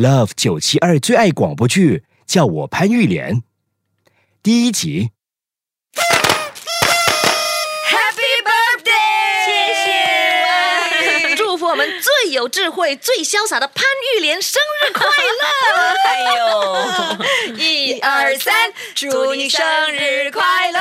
Love 九七二最爱广播剧，叫我潘玉莲。第一集，Happy birthday！谢谢，祝福我们最有智慧、最潇洒的潘玉莲生日快乐！哎呦，一二三，祝你生日快乐，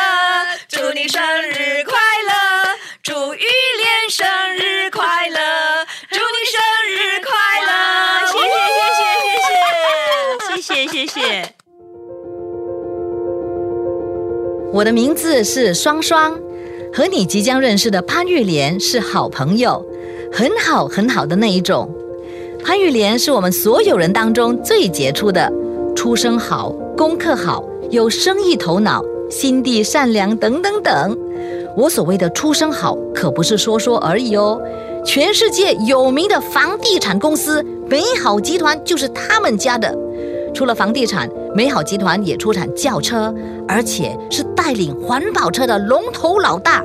谢谢。我的名字是双双和你即将认识的潘玉莲是好朋友很好很好的那一种。潘玉莲是我们所有人当中最杰出的出身好功课好有生意头脑心地善良等等等。我所谓的出身好可不是说说而已哦。全世界有名的房地产公司美好集团就是他们家的除了房地产，美好集团也出产轿车，而且是带领环保车的龙头老大。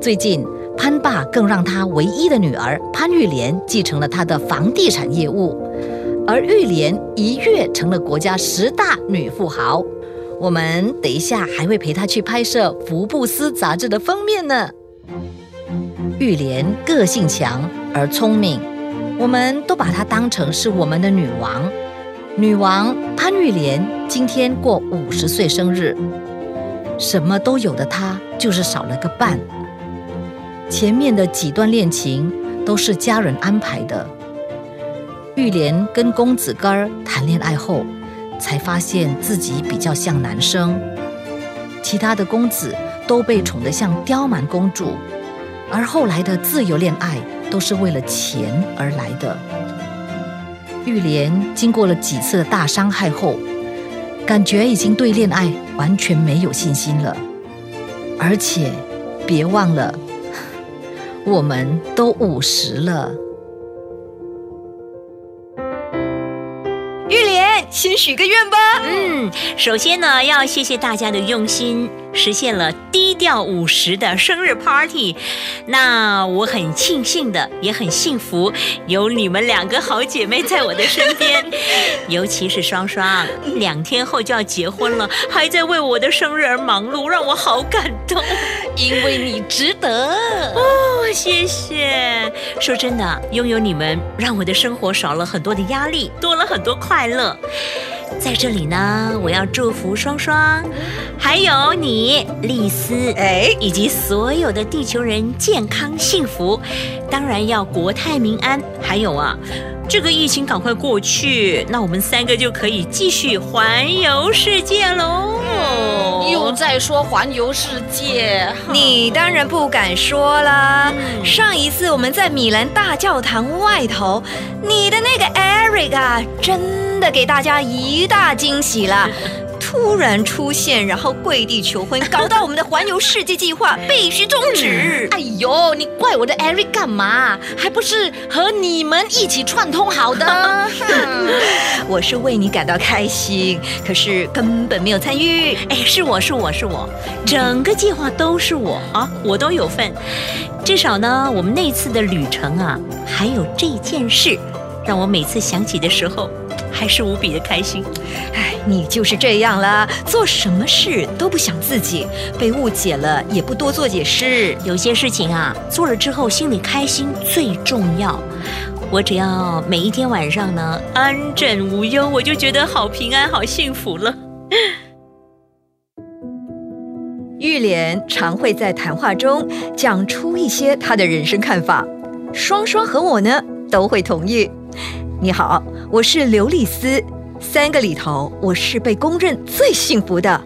最近，潘爸更让他唯一的女儿潘玉莲继承了他的房地产业务，而玉莲一跃成了国家十大女富豪。我们等一下还会陪她去拍摄《福布斯》杂志的封面呢。玉莲个性强而聪明，我们都把她当成是我们的女王。女王潘玉莲今天过五十岁生日，什么都有的她就是少了个伴。前面的几段恋情都是家人安排的。玉莲跟公子哥谈恋爱后，才发现自己比较像男生，其他的公子都被宠得像刁蛮公主，而后来的自由恋爱都是为了钱而来的。玉莲经过了几次大伤害后，感觉已经对恋爱完全没有信心了。而且，别忘了，我们都五十了。先许个愿吧。嗯，首先呢，要谢谢大家的用心，实现了低调五十的生日 party。那我很庆幸的，也很幸福，有你们两个好姐妹在我的身边，尤其是双双，两天后就要结婚了，还在为我的生日而忙碌，让我好感动。因为你值得。哦，谢谢。说真的，拥有你们，让我的生活少了很多的压力，多了很多快乐。在这里呢，我要祝福双双，还有你丽丝，哎，以及所有的地球人健康幸福，当然要国泰民安。还有啊，这个疫情赶快过去，那我们三个就可以继续环游世界喽。又在说环游世界，你当然不敢说啦。上一次我们在米兰大教堂外头，你的那个 Eric 啊，真的给大家一大惊喜啦。突然出现，然后跪地求婚，搞到我们的环游世界计划必须终止。哎呦，你怪我的 Eric 干嘛？还不是和你们一起串通好的。我是为你感到开心，可是根本没有参与。哎，是我是我是我，整个计划都是我啊，我都有份。至少呢，我们那次的旅程啊，还有这件事，让我每次想起的时候，还是无比的开心。哎，你就是这样啦，做什么事都不想自己，被误解了也不多做解释。有些事情啊，做了之后心里开心最重要。我只要每一天晚上呢安枕无忧，我就觉得好平安、好幸福了。玉莲常会在谈话中讲出一些她的人生看法，双双和我呢都会同意。你好，我是刘丽丝，三个里头我是被公认最幸福的。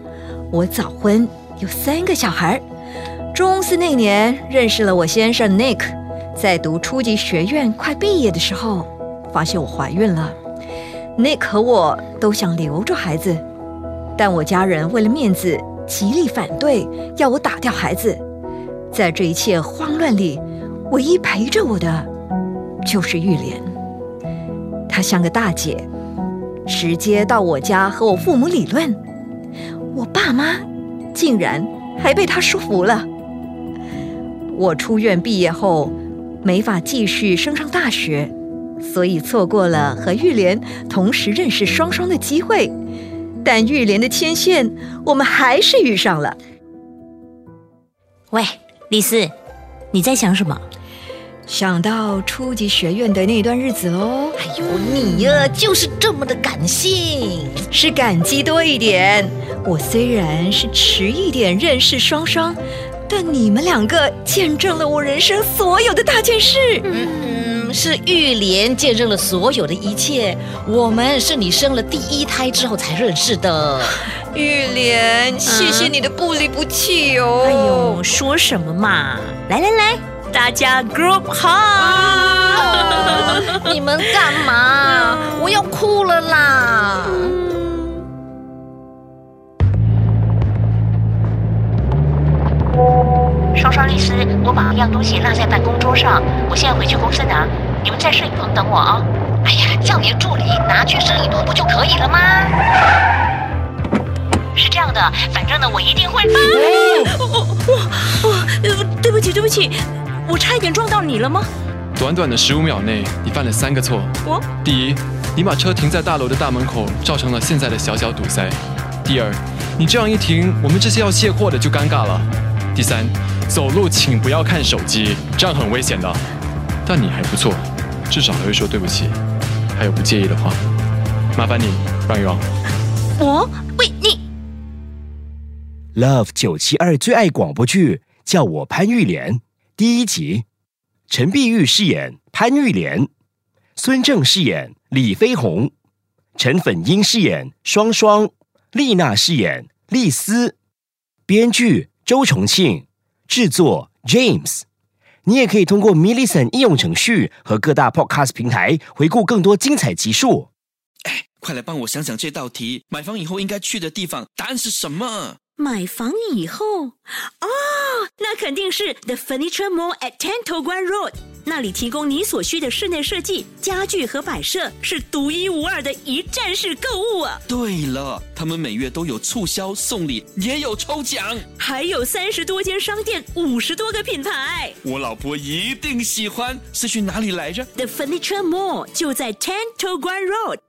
我早婚，有三个小孩。中四那年认识了我先生 Nick，在读初级学院快毕业的时候，发现我怀孕了。Nick 和我都想留着孩子，但我家人为了面子极力反对，要我打掉孩子。在这一切慌乱里，唯一陪着我的就是玉莲。她像个大姐，直接到我家和我父母理论。我爸妈竟然还被她说服了。我出院毕业后，没法继续升上大学，所以错过了和玉莲同时认识双双的机会。但玉莲的牵线，我们还是遇上了。喂，李四，你在想什么？想到初级学院的那段日子喽，哎呦，你呀就是这么的感性。是感激多一点。我虽然是迟一点认识双双，但你们两个见证了我人生所有的大件事。嗯，是玉莲见证了所有的一切。我们是你生了第一胎之后才认识的。玉莲，谢谢你的不离不弃哦。哎呦，说什么嘛！来来来，大家 group hug。你们干嘛？我要哭了啦！双双律师，我把一样东西落在办公桌上，我现在回去公司拿。你们在摄影棚等我啊！哎呀，叫你的助理拿去摄影棚不就可以了吗？是这样的，反正呢，我一定会。呃，对不起，对不起，我差一点撞到你了吗？短短的十五秒内，你犯了三个错。我第一，你把车停在大楼的大门口，造成了现在的小小堵塞。第二，你这样一停，我们这些要卸货的就尴尬了。第三，走路请不要看手机，这样很危险的。但你还不错，至少还会说对不起。还有不介意的话，麻烦你让一让。我喂你，Love 九七二最爱广播剧，叫我潘玉莲。第一集，陈碧玉饰演潘玉莲，孙正饰演李飞鸿，陈粉英饰演双双，丽娜饰演丽丝，编剧周重庆，制作 James。你也可以通过 m i l l i c e n t 应用程序和各大 Podcast 平台回顾更多精彩集数。哎快来帮我想想这道题，买房以后应该去的地方，答案是什么？买房以后哦，那肯定是 The Furniture Mall at Ten To Guan Road，那里提供你所需的室内设计、家具和摆设，是独一无二的一站式购物啊！对了，他们每月都有促销、送礼，也有抽奖。还有三十多间商店，五十多个品牌。我老婆一定喜欢。是去哪里来着？The Furniture Mall 就在 Ten To Guan Road。